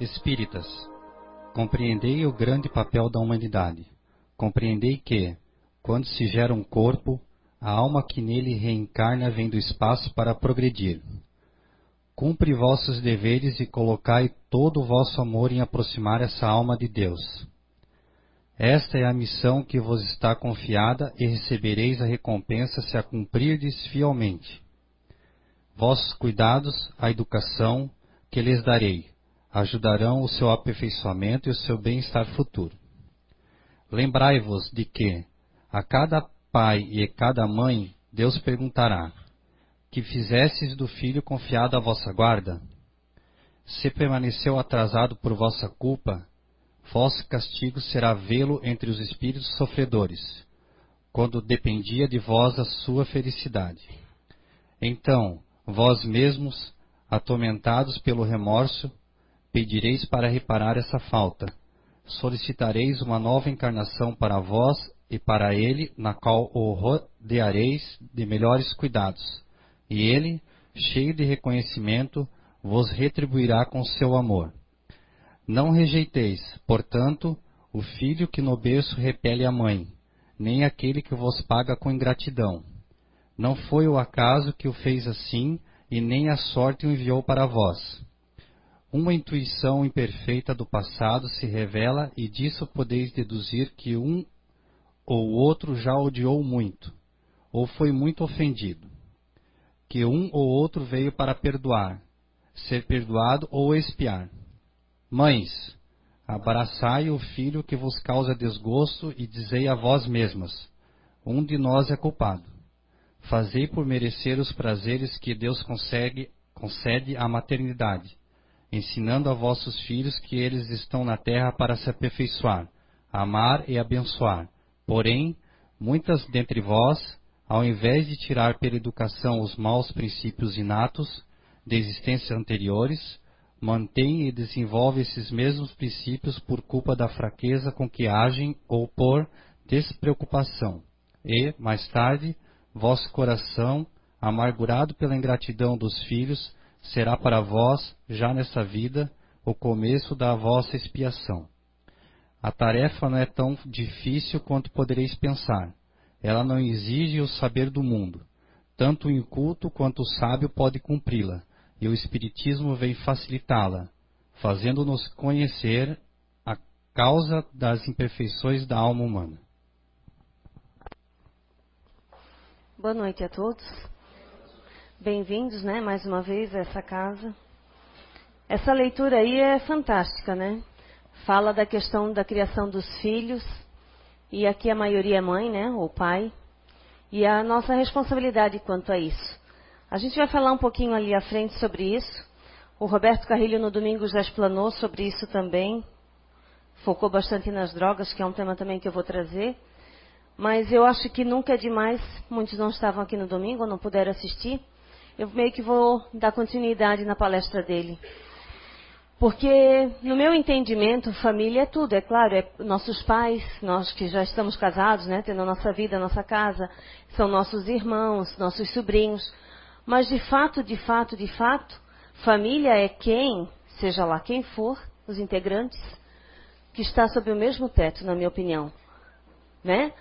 Espíritas, compreendei o grande papel da humanidade. Compreendei que, quando se gera um corpo, a alma que nele reencarna vem do espaço para progredir. Cumpre vossos deveres e colocai todo o vosso amor em aproximar essa alma de Deus. Esta é a missão que vos está confiada e recebereis a recompensa se a cumprirdes fielmente. Vossos cuidados, a educação que lhes darei, ajudarão o seu aperfeiçoamento e o seu bem-estar futuro. Lembrai-vos de que, a cada pai e a cada mãe, Deus perguntará: Que fizestes do filho confiado à vossa guarda? Se permaneceu atrasado por vossa culpa, vosso castigo será vê-lo entre os espíritos sofredores, quando dependia de vós a sua felicidade. Então, vós mesmos, atormentados pelo remorso, pedireis para reparar essa falta. Solicitareis uma nova encarnação para vós e para ele, na qual o rodeareis de melhores cuidados. E ele, cheio de reconhecimento, vos retribuirá com seu amor. Não rejeiteis, portanto, o filho que no berço repele a mãe, nem aquele que vos paga com ingratidão. Não foi o acaso que o fez assim, e nem a sorte o enviou para vós. Uma intuição imperfeita do passado se revela, e disso podeis deduzir que um ou outro já odiou muito, ou foi muito ofendido. Que um ou outro veio para perdoar, ser perdoado ou expiar Mães, abraçai o filho que vos causa desgosto e dizei a vós mesmas: Um de nós é culpado. Fazei por merecer os prazeres que Deus consegue, concede à maternidade, ensinando a vossos filhos que eles estão na terra para se aperfeiçoar, amar e abençoar. Porém, muitas dentre vós, ao invés de tirar pela educação os maus princípios inatos de existências anteriores, mantém e desenvolve esses mesmos princípios por culpa da fraqueza com que agem ou por despreocupação. E, mais tarde, vosso coração, amargurado pela ingratidão dos filhos, será para vós, já nessa vida, o começo da vossa expiação. A tarefa não é tão difícil quanto podereis pensar. Ela não exige o saber do mundo. Tanto o inculto quanto o sábio pode cumpri-la e o Espiritismo vem facilitá-la, fazendo-nos conhecer a causa das imperfeições da alma humana. Boa noite a todos. Bem-vindos, né, mais uma vez a essa casa. Essa leitura aí é fantástica, né? Fala da questão da criação dos filhos, e aqui a maioria é mãe, né, ou pai, e a nossa responsabilidade quanto a isso. A gente vai falar um pouquinho ali à frente sobre isso. O Roberto Carrilho no domingo já explanou sobre isso também. Focou bastante nas drogas, que é um tema também que eu vou trazer. Mas eu acho que nunca é demais. Muitos não estavam aqui no domingo, não puderam assistir. Eu meio que vou dar continuidade na palestra dele. Porque, no meu entendimento, família é tudo, é claro, é nossos pais, nós que já estamos casados, né, tendo a nossa vida, a nossa casa, são nossos irmãos, nossos sobrinhos. Mas de fato, de fato, de fato, família é quem, seja lá quem for, os integrantes, que está sob o mesmo teto, na minha opinião. Né?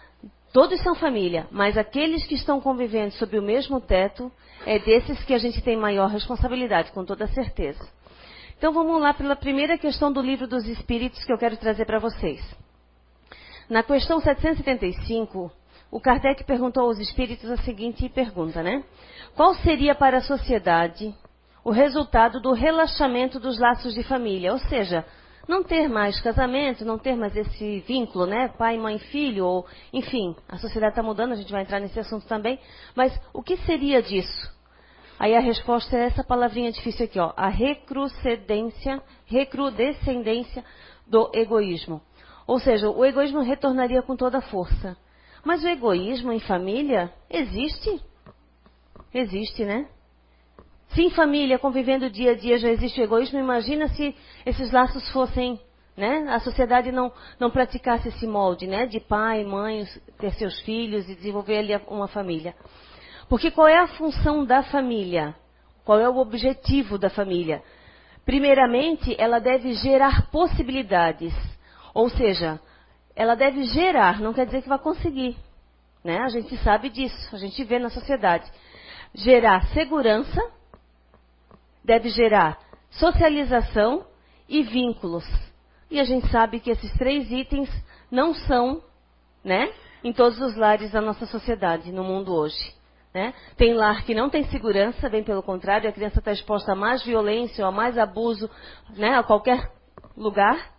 Todos são família, mas aqueles que estão convivendo sob o mesmo teto é desses que a gente tem maior responsabilidade, com toda certeza. Então vamos lá pela primeira questão do livro dos Espíritos que eu quero trazer para vocês. Na questão 775, o Kardec perguntou aos espíritos a seguinte pergunta, né? Qual seria para a sociedade o resultado do relaxamento dos laços de família? Ou seja, não ter mais casamento, não ter mais esse vínculo, né? Pai, mãe, filho, ou enfim, a sociedade está mudando, a gente vai entrar nesse assunto também. Mas o que seria disso? Aí a resposta é essa palavrinha difícil aqui, ó, a recrudescência, recrudescendência do egoísmo. Ou seja, o egoísmo retornaria com toda a força. Mas o egoísmo em família existe? Existe, né? Se em família, convivendo dia a dia, já existe egoísmo, imagina se esses laços fossem, né? A sociedade não, não praticasse esse molde, né? De pai, mãe, ter seus filhos e desenvolver ali uma família. Porque qual é a função da família? Qual é o objetivo da família? Primeiramente, ela deve gerar possibilidades. Ou seja, ela deve gerar, não quer dizer que vai conseguir. Né? A gente sabe disso, a gente vê na sociedade. Gerar segurança, deve gerar socialização e vínculos. E a gente sabe que esses três itens não são, né, em todos os lares da nossa sociedade, no mundo hoje. Né? Tem lar que não tem segurança, bem pelo contrário, a criança está exposta a mais violência ou a mais abuso né, a qualquer lugar.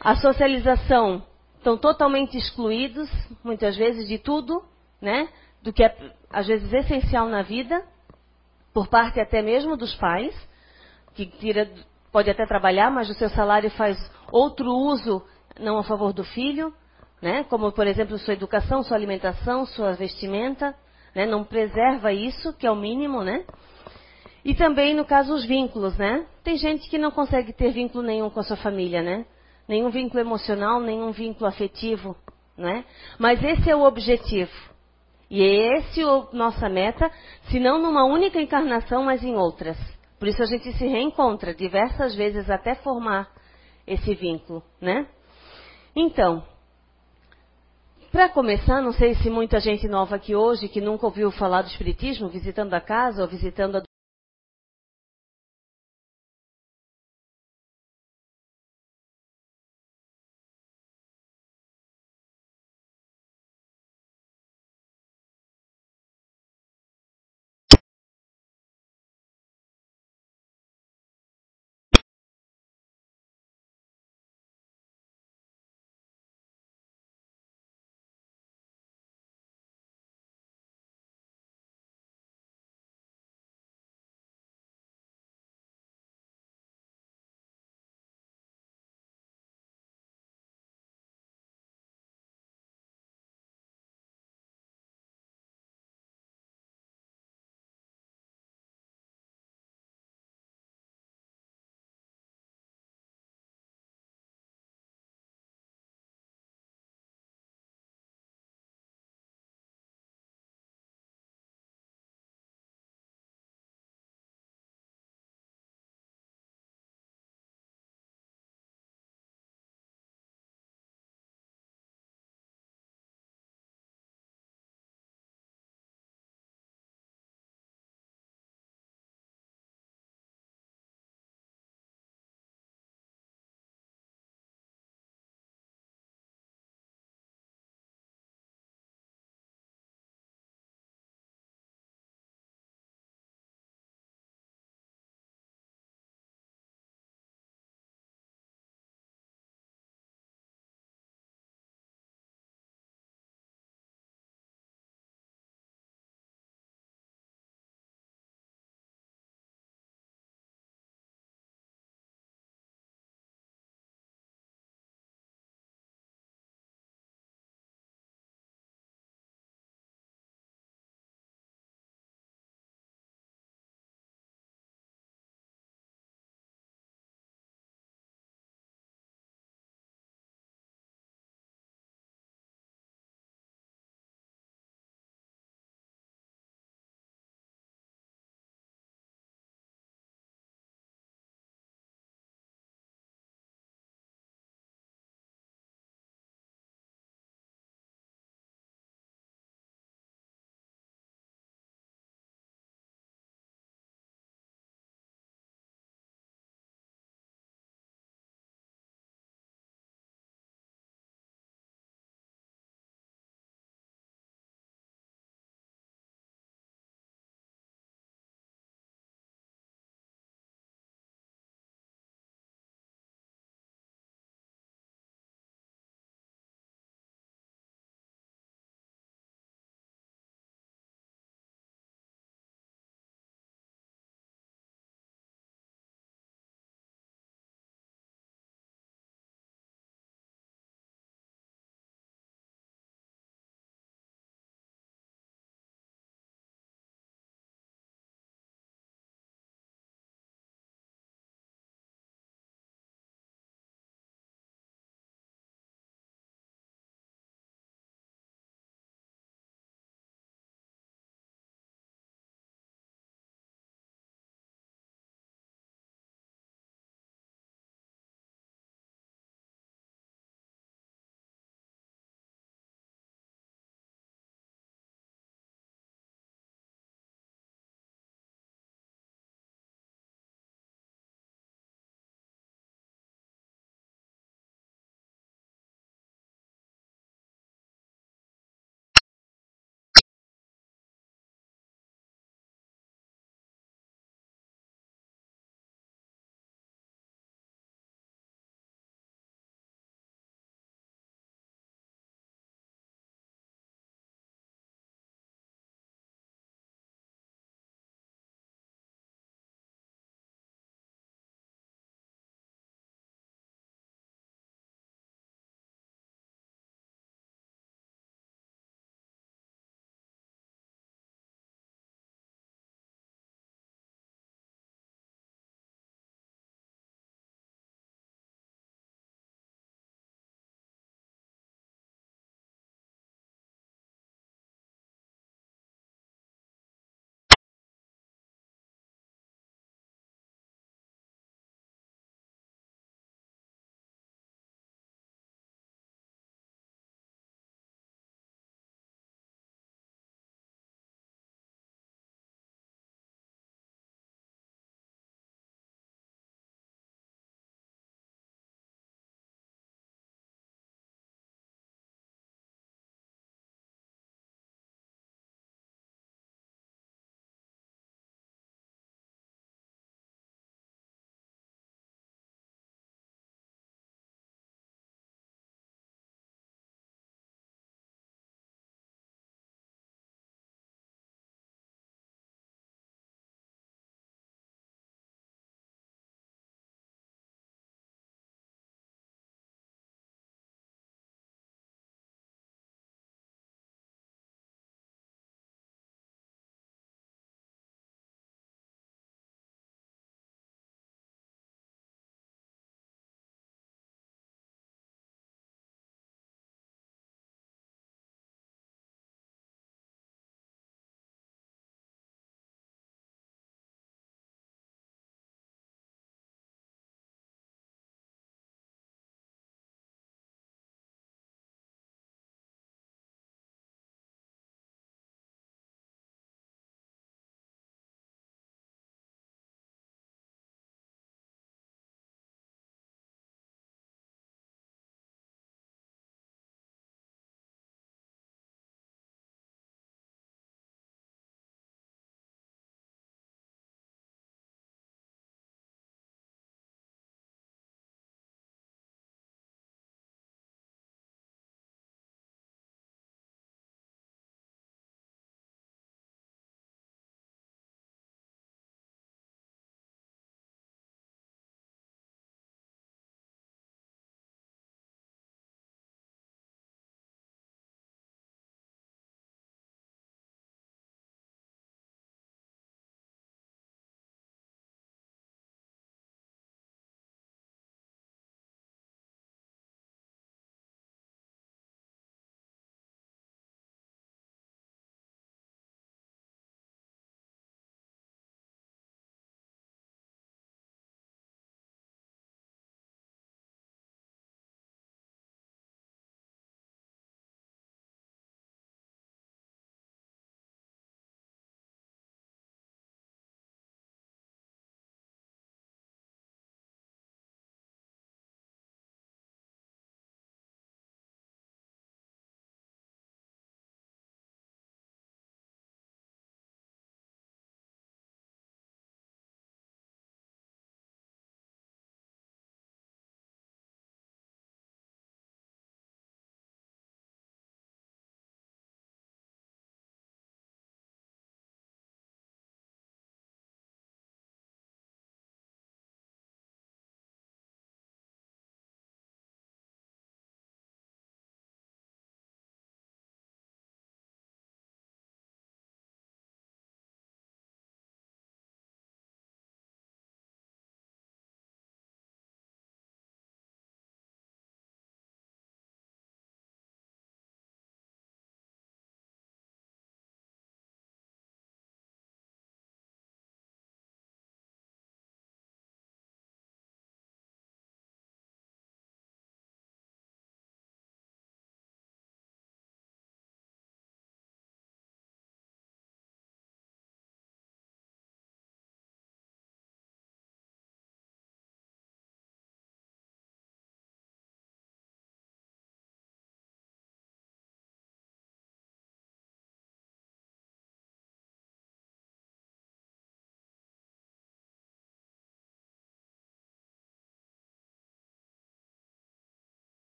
A socialização estão totalmente excluídos, muitas vezes, de tudo, né? Do que é, às vezes, essencial na vida, por parte até mesmo dos pais, que tira, pode até trabalhar, mas o seu salário faz outro uso não a favor do filho, né? Como, por exemplo, sua educação, sua alimentação, sua vestimenta né? Não preserva isso, que é o mínimo, né? E também, no caso, os vínculos, né? Tem gente que não consegue ter vínculo nenhum com a sua família, né? Nenhum vínculo emocional, nenhum vínculo afetivo, né? Mas esse é o objetivo. E é esse a nossa meta, se não numa única encarnação, mas em outras. Por isso a gente se reencontra diversas vezes até formar esse vínculo, né? Então, para começar, não sei se muita gente nova aqui hoje, que nunca ouviu falar do Espiritismo, visitando a casa ou visitando a